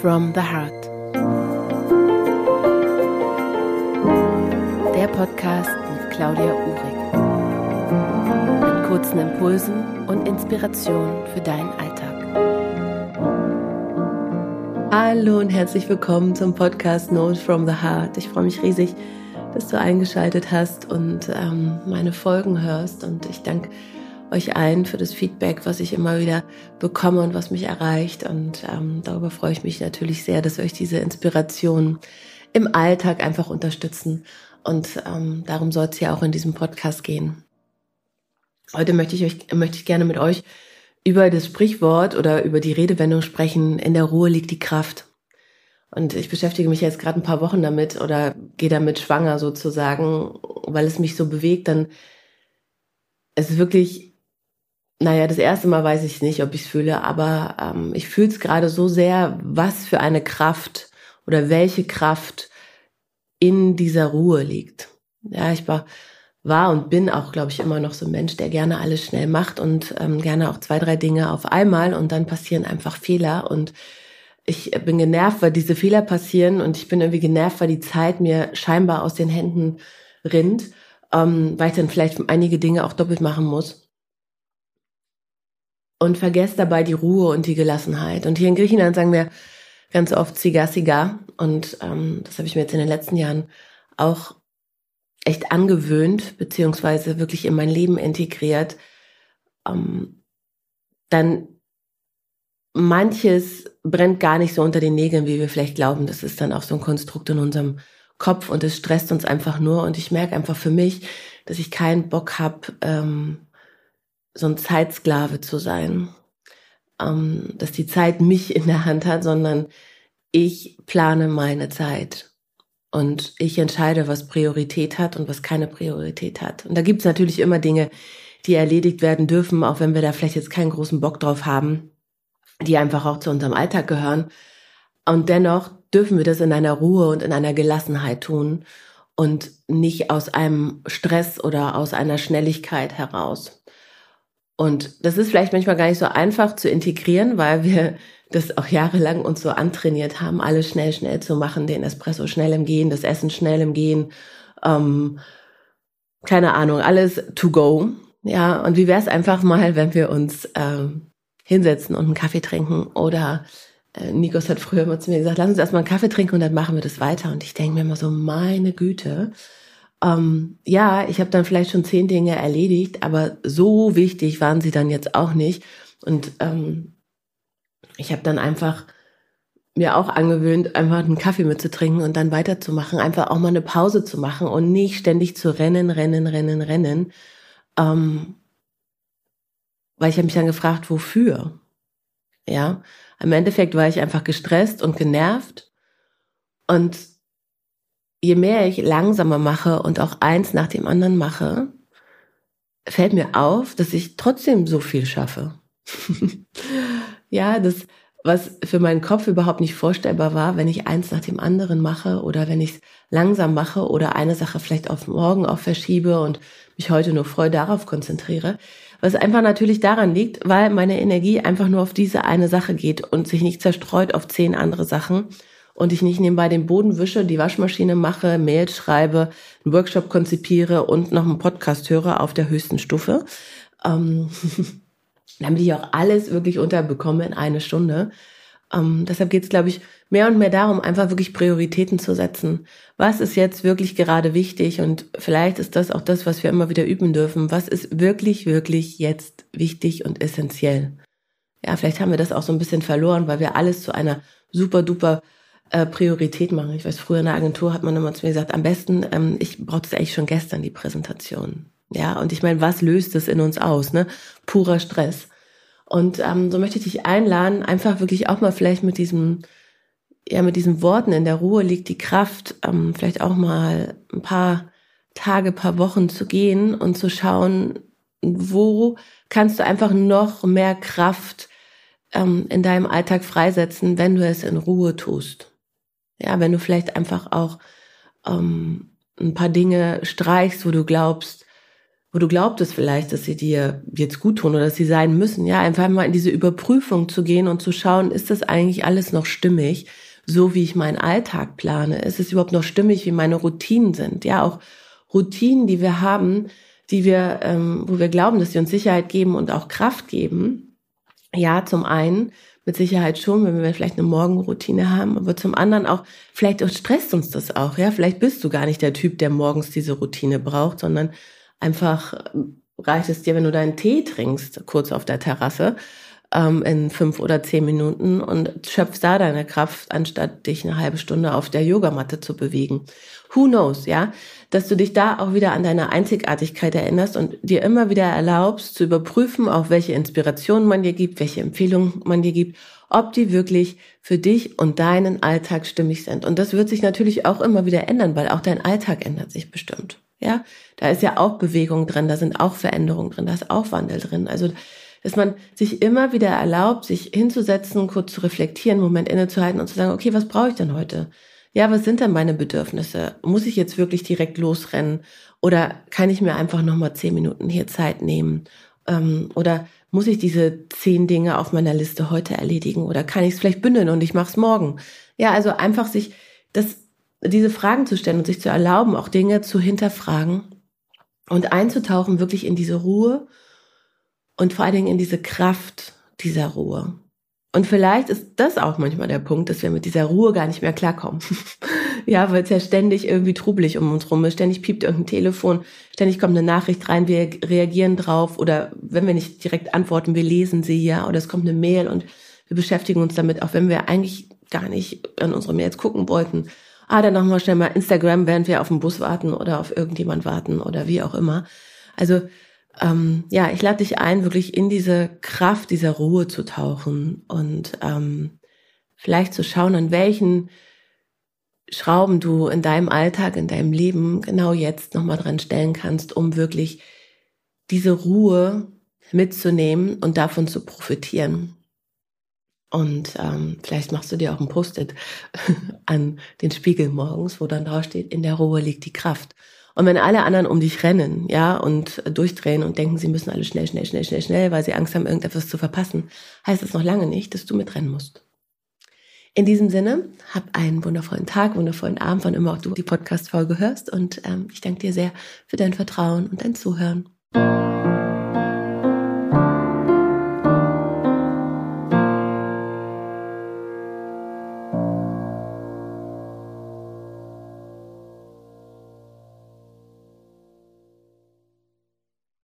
from the Heart. Der Podcast mit Claudia Uhrig. Mit kurzen Impulsen und Inspirationen für deinen Alltag. Hallo und herzlich willkommen zum Podcast Notes from the Heart. Ich freue mich riesig, dass du eingeschaltet hast und ähm, meine Folgen hörst und ich danke euch allen für das Feedback, was ich immer wieder bekomme und was mich erreicht. Und ähm, darüber freue ich mich natürlich sehr, dass euch diese Inspiration im Alltag einfach unterstützen. Und ähm, darum soll es ja auch in diesem Podcast gehen. Heute möchte ich euch möchte ich gerne mit euch über das Sprichwort oder über die Redewendung sprechen. In der Ruhe liegt die Kraft. Und ich beschäftige mich jetzt gerade ein paar Wochen damit oder gehe damit schwanger sozusagen, weil es mich so bewegt. Dann es ist wirklich naja, das erste Mal weiß ich nicht, ob ich es fühle, aber ähm, ich fühle es gerade so sehr, was für eine Kraft oder welche Kraft in dieser Ruhe liegt. Ja, ich war, war und bin auch, glaube ich, immer noch so ein Mensch, der gerne alles schnell macht und ähm, gerne auch zwei, drei Dinge auf einmal und dann passieren einfach Fehler und ich bin genervt, weil diese Fehler passieren und ich bin irgendwie genervt, weil die Zeit mir scheinbar aus den Händen rinnt, ähm, weil ich dann vielleicht einige Dinge auch doppelt machen muss und vergesst dabei die Ruhe und die Gelassenheit. Und hier in Griechenland sagen wir ganz oft Siga Siga. Und ähm, das habe ich mir jetzt in den letzten Jahren auch echt angewöhnt, beziehungsweise wirklich in mein Leben integriert. Ähm, dann manches brennt gar nicht so unter den Nägeln, wie wir vielleicht glauben. Das ist dann auch so ein Konstrukt in unserem Kopf und es stresst uns einfach nur. Und ich merke einfach für mich, dass ich keinen Bock habe, ähm, so ein Zeitsklave zu sein, ähm, dass die Zeit mich in der Hand hat, sondern ich plane meine Zeit und ich entscheide, was Priorität hat und was keine Priorität hat. Und da gibt es natürlich immer Dinge, die erledigt werden dürfen, auch wenn wir da vielleicht jetzt keinen großen Bock drauf haben, die einfach auch zu unserem Alltag gehören. Und dennoch dürfen wir das in einer Ruhe und in einer Gelassenheit tun und nicht aus einem Stress oder aus einer Schnelligkeit heraus. Und das ist vielleicht manchmal gar nicht so einfach zu integrieren, weil wir das auch jahrelang uns so antrainiert haben, alles schnell, schnell zu machen, den Espresso schnell im Gehen, das Essen schnell im Gehen, ähm, keine Ahnung, alles to go. Ja, und wie wäre es einfach mal, wenn wir uns ähm, hinsetzen und einen Kaffee trinken oder äh, Nikos hat früher immer zu mir gesagt, lass uns erstmal einen Kaffee trinken und dann machen wir das weiter. Und ich denke mir immer so, meine Güte, ähm, ja, ich habe dann vielleicht schon zehn Dinge erledigt, aber so wichtig waren sie dann jetzt auch nicht. Und ähm, ich habe dann einfach mir auch angewöhnt, einfach einen Kaffee mitzutrinken und dann weiterzumachen, einfach auch mal eine Pause zu machen und nicht ständig zu rennen, rennen, rennen, rennen. Ähm, weil ich habe mich dann gefragt, wofür? Ja, im Endeffekt war ich einfach gestresst und genervt und je mehr ich langsamer mache und auch eins nach dem anderen mache, fällt mir auf, dass ich trotzdem so viel schaffe. ja, das, was für meinen Kopf überhaupt nicht vorstellbar war, wenn ich eins nach dem anderen mache oder wenn ich es langsam mache oder eine Sache vielleicht auf morgen auch verschiebe und mich heute nur voll darauf konzentriere. Was einfach natürlich daran liegt, weil meine Energie einfach nur auf diese eine Sache geht und sich nicht zerstreut auf zehn andere Sachen und ich nicht nebenbei den Boden wische, die Waschmaschine mache, Mails schreibe, einen Workshop konzipiere und noch einen Podcast höre auf der höchsten Stufe. Ähm, damit ich auch alles wirklich unterbekomme in eine Stunde. Ähm, deshalb geht es, glaube ich, mehr und mehr darum, einfach wirklich Prioritäten zu setzen. Was ist jetzt wirklich gerade wichtig? Und vielleicht ist das auch das, was wir immer wieder üben dürfen. Was ist wirklich, wirklich jetzt wichtig und essentiell? Ja, vielleicht haben wir das auch so ein bisschen verloren, weil wir alles zu einer super duper äh, Priorität machen. Ich weiß, früher in der Agentur hat man immer zu mir gesagt, am besten, ähm, ich brauchte es eigentlich schon gestern, die Präsentation. Ja, und ich meine, was löst es in uns aus? Ne? Purer Stress. Und ähm, so möchte ich dich einladen, einfach wirklich auch mal vielleicht mit diesem, ja, mit diesen Worten in der Ruhe liegt die Kraft, ähm, vielleicht auch mal ein paar Tage, paar Wochen zu gehen und zu schauen, wo kannst du einfach noch mehr Kraft ähm, in deinem Alltag freisetzen, wenn du es in Ruhe tust. Ja, wenn du vielleicht einfach auch ähm, ein paar Dinge streichst, wo du glaubst, wo du glaubtest vielleicht, dass sie dir jetzt gut tun oder dass sie sein müssen, ja, einfach mal in diese Überprüfung zu gehen und zu schauen, ist das eigentlich alles noch stimmig, so wie ich meinen Alltag plane? Ist es überhaupt noch stimmig, wie meine Routinen sind? Ja, auch Routinen, die wir haben, die wir, ähm, wo wir glauben, dass sie uns Sicherheit geben und auch Kraft geben. Ja, zum einen mit Sicherheit schon, wenn wir vielleicht eine Morgenroutine haben, aber zum anderen auch, vielleicht stresst uns das auch, ja, vielleicht bist du gar nicht der Typ, der morgens diese Routine braucht, sondern einfach reicht es dir, wenn du deinen Tee trinkst, kurz auf der Terrasse, ähm, in fünf oder zehn Minuten und schöpfst da deine Kraft, anstatt dich eine halbe Stunde auf der Yogamatte zu bewegen. Who knows, ja? Dass du dich da auch wieder an deine Einzigartigkeit erinnerst und dir immer wieder erlaubst zu überprüfen, auch welche Inspirationen man dir gibt, welche Empfehlungen man dir gibt, ob die wirklich für dich und deinen Alltag stimmig sind. Und das wird sich natürlich auch immer wieder ändern, weil auch dein Alltag ändert sich bestimmt. Ja, da ist ja auch Bewegung drin, da sind auch Veränderungen drin, da ist auch Wandel drin. Also, dass man sich immer wieder erlaubt, sich hinzusetzen, kurz zu reflektieren, einen Moment innezuhalten und zu sagen, okay, was brauche ich denn heute? Ja, was sind denn meine Bedürfnisse? Muss ich jetzt wirklich direkt losrennen? Oder kann ich mir einfach nochmal zehn Minuten hier Zeit nehmen? Ähm, oder muss ich diese zehn Dinge auf meiner Liste heute erledigen? Oder kann ich es vielleicht bündeln und ich mache es morgen? Ja, also einfach sich das diese Fragen zu stellen und sich zu erlauben, auch Dinge zu hinterfragen und einzutauchen wirklich in diese Ruhe und vor allen Dingen in diese Kraft dieser Ruhe. Und vielleicht ist das auch manchmal der Punkt, dass wir mit dieser Ruhe gar nicht mehr klarkommen. ja, weil es ja ständig irgendwie trubelig um uns rum ist. Ständig piept irgendein Telefon, ständig kommt eine Nachricht rein, wir reagieren drauf oder wenn wir nicht direkt antworten, wir lesen sie ja oder es kommt eine Mail und wir beschäftigen uns damit, auch wenn wir eigentlich gar nicht an unsere Mails gucken wollten ah, dann nochmal schnell mal Instagram, während wir auf den Bus warten oder auf irgendjemand warten oder wie auch immer. Also ähm, ja, ich lade dich ein, wirklich in diese Kraft dieser Ruhe zu tauchen und ähm, vielleicht zu schauen, an welchen Schrauben du in deinem Alltag, in deinem Leben genau jetzt nochmal dran stellen kannst, um wirklich diese Ruhe mitzunehmen und davon zu profitieren. Und ähm, vielleicht machst du dir auch ein Post-it an den Spiegel morgens, wo dann drauf steht, in der Ruhe liegt die Kraft. Und wenn alle anderen um dich rennen, ja, und durchdrehen und denken, sie müssen alle schnell, schnell, schnell, schnell, schnell, weil sie Angst haben, irgendetwas zu verpassen, heißt es noch lange nicht, dass du mitrennen musst. In diesem Sinne, hab einen wundervollen Tag, wundervollen Abend, wann immer auch du die Podcast-Folge hörst. Und ähm, ich danke dir sehr für dein Vertrauen und dein Zuhören.